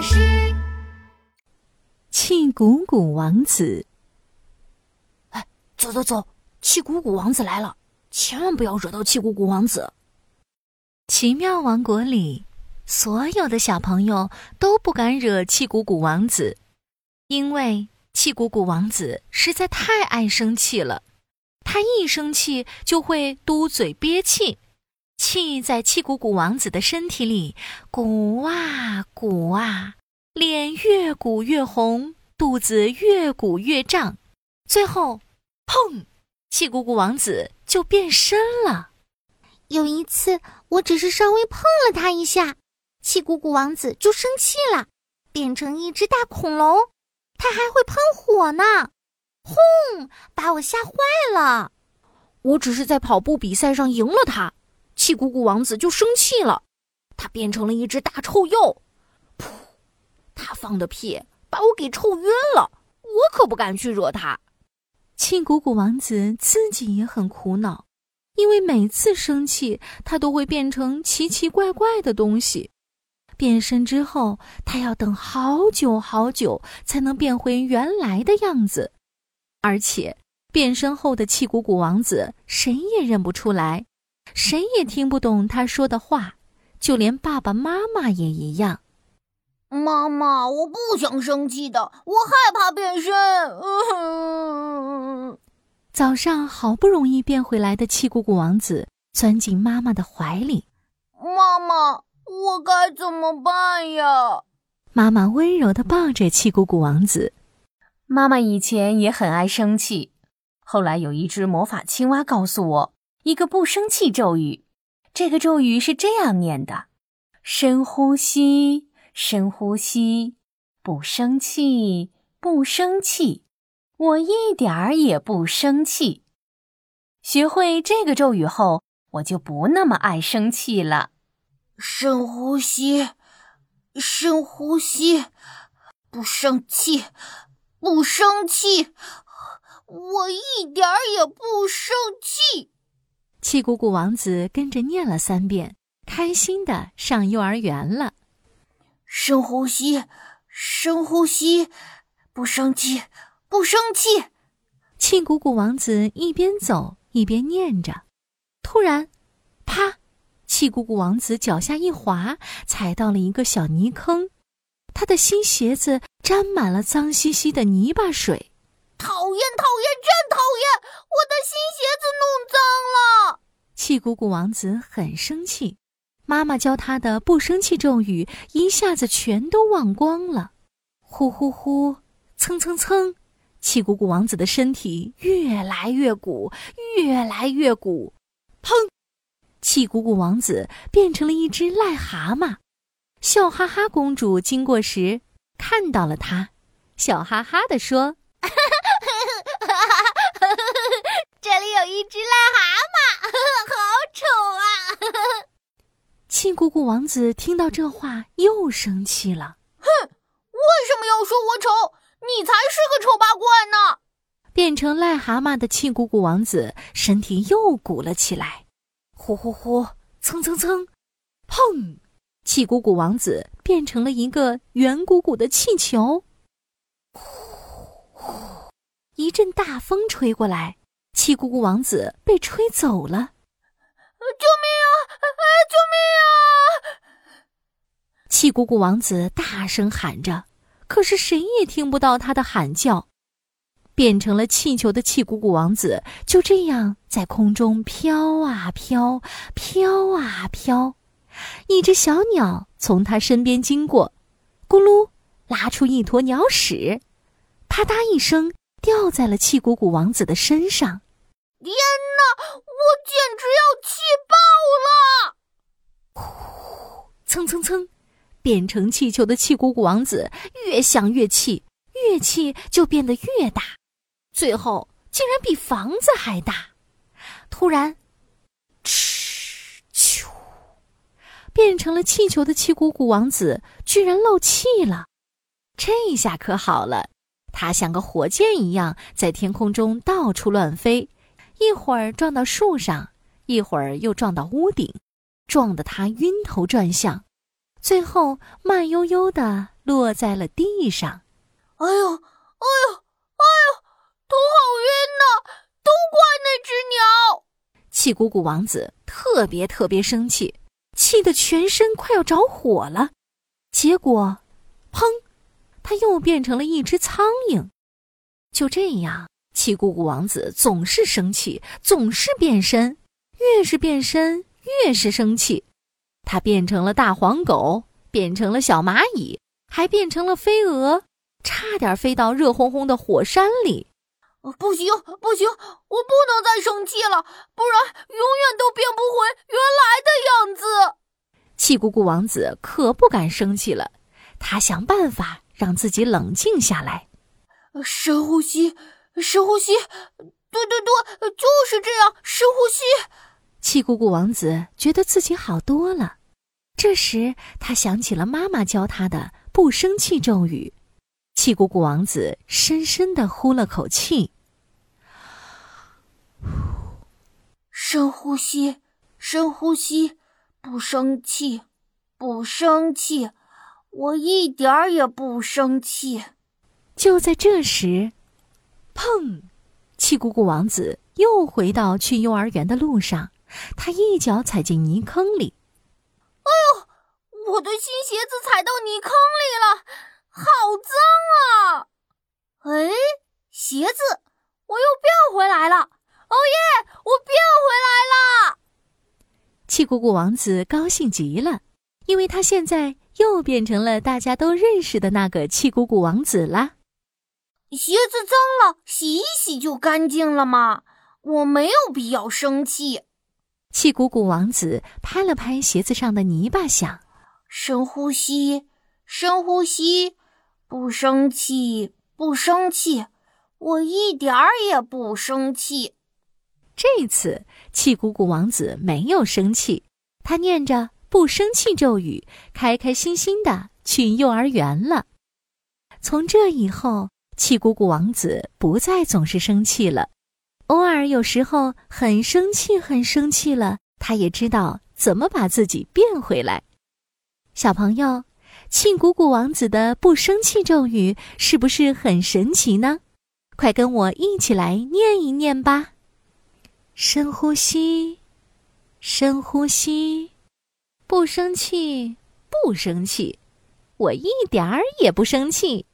巴士。气鼓鼓王子，哎，走走走，气鼓鼓王子来了，千万不要惹到气鼓鼓王子。奇妙王国里，所有的小朋友都不敢惹气鼓鼓王子，因为气鼓鼓王子实在太爱生气了。他一生气就会嘟嘴憋气，气在气鼓鼓王子的身体里鼓啊鼓啊，脸越鼓越红，肚子越鼓越胀，最后，砰！气鼓鼓王子就变身了。有一次，我只是稍微碰了他一下，气鼓鼓王子就生气了，变成一只大恐龙，他还会喷火呢。轰！把我吓坏了。我只是在跑步比赛上赢了他，气鼓鼓王子就生气了，他变成了一只大臭鼬。他放的屁把我给臭晕了，我可不敢去惹他。气鼓鼓王子自己也很苦恼，因为每次生气，他都会变成奇奇怪怪的东西。变身之后，他要等好久好久才能变回原来的样子。而且，变身后的气鼓鼓王子谁也认不出来，谁也听不懂他说的话，就连爸爸妈妈也一样。妈妈，我不想生气的，我害怕变身。嗯、早上好不容易变回来的气鼓鼓王子钻进妈妈的怀里。妈妈，我该怎么办呀？妈妈温柔地抱着气鼓鼓王子。妈妈以前也很爱生气，后来有一只魔法青蛙告诉我一个不生气咒语。这个咒语是这样念的：深呼吸，深呼吸，不生气，不生气，我一点儿也不生气。学会这个咒语后，我就不那么爱生气了。深呼吸，深呼吸，不生气。不生气，我一点儿也不生气。气鼓鼓王子跟着念了三遍，开心的上幼儿园了。深呼吸，深呼吸，不生气，不生气。气鼓鼓王子一边走一边念着，突然，啪！气鼓鼓王子脚下一滑，踩到了一个小泥坑。他的新鞋子沾满了脏兮兮的泥巴水，讨厌，讨厌，真讨厌！我的新鞋子弄脏了。气鼓鼓王子很生气，妈妈教他的不生气咒语一下子全都忘光了。呼呼呼，蹭蹭蹭，气鼓鼓王子的身体越来越鼓，越来越鼓。砰！气鼓鼓王子变成了一只癞蛤蟆。笑哈哈公主经过时看到了他，笑哈哈地说：“ 这里有一只癞蛤蟆，好丑啊！”气鼓鼓王子听到这话又生气了：“哼，为什么要说我丑？你才是个丑八怪呢！”变成癞蛤蟆的气鼓鼓王子身体又鼓了起来，呼呼呼，蹭蹭蹭，砰！气鼓鼓王子变成了一个圆鼓鼓的气球，呼呼！一阵大风吹过来，气鼓鼓王子被吹走了。气鼓鼓王子大声喊着，可是谁也听不到他的喊叫。变成了气球的气鼓鼓王子就这样在空中飘啊飘，飘啊飘。一只小鸟从他身边经过，咕噜拉出一坨鸟屎，啪嗒一声掉在了气鼓鼓王子的身上。天哪，我简直要气爆了！呼，蹭蹭蹭，变成气球的气鼓鼓王子越想越气，越气就变得越大，最后竟然比房子还大。突然，哧，咻！变成了气球的气鼓鼓王子居然漏气了，这下可好了，他像个火箭一样在天空中到处乱飞，一会儿撞到树上，一会儿又撞到屋顶，撞得他晕头转向，最后慢悠悠的落在了地上。哎呦，哎呦，哎呦，头好晕呐！都怪那只鸟！气鼓鼓王子特别特别生气，气得全身快要着火了。结果，砰，他又变成了一只苍蝇。就这样，气鼓鼓王子总是生气，总是变身，越是变身越是生气。他变成了大黄狗，变成了小蚂蚁，还变成了飞蛾，差点飞到热烘烘的火山里。不行，不行，我不能再生气了，不然永远都变不回原来的样子。气鼓鼓王子可不敢生气了，他想办法让自己冷静下来。深呼吸，深呼吸，对对对，就是这样，深呼吸。气鼓鼓王子觉得自己好多了。这时，他想起了妈妈教他的不生气咒语。气鼓鼓王子深深的呼了口气，深呼吸，深呼吸，不生气，不生气，我一点儿也不生气。就在这时，砰！气鼓鼓王子又回到去幼儿园的路上，他一脚踩进泥坑里。哎呦，我的新鞋子踩到泥坑里了！好脏啊！哎，鞋子，我又变回来了！哦耶，我变回来了！气鼓鼓王子高兴极了，因为他现在又变成了大家都认识的那个气鼓鼓王子啦。鞋子脏了，洗一洗就干净了嘛，我没有必要生气。气鼓鼓王子拍了拍鞋子上的泥巴，想：深呼吸，深呼吸。不生气，不生气，我一点儿也不生气。这次气鼓鼓王子没有生气，他念着不生气咒语，开开心心的去幼儿园了。从这以后，气鼓鼓王子不再总是生气了，偶尔有时候很生气，很生气了，他也知道怎么把自己变回来。小朋友。气鼓鼓王子的不生气咒语是不是很神奇呢？快跟我一起来念一念吧！深呼吸，深呼吸，不生气，不生气，我一点儿也不生气。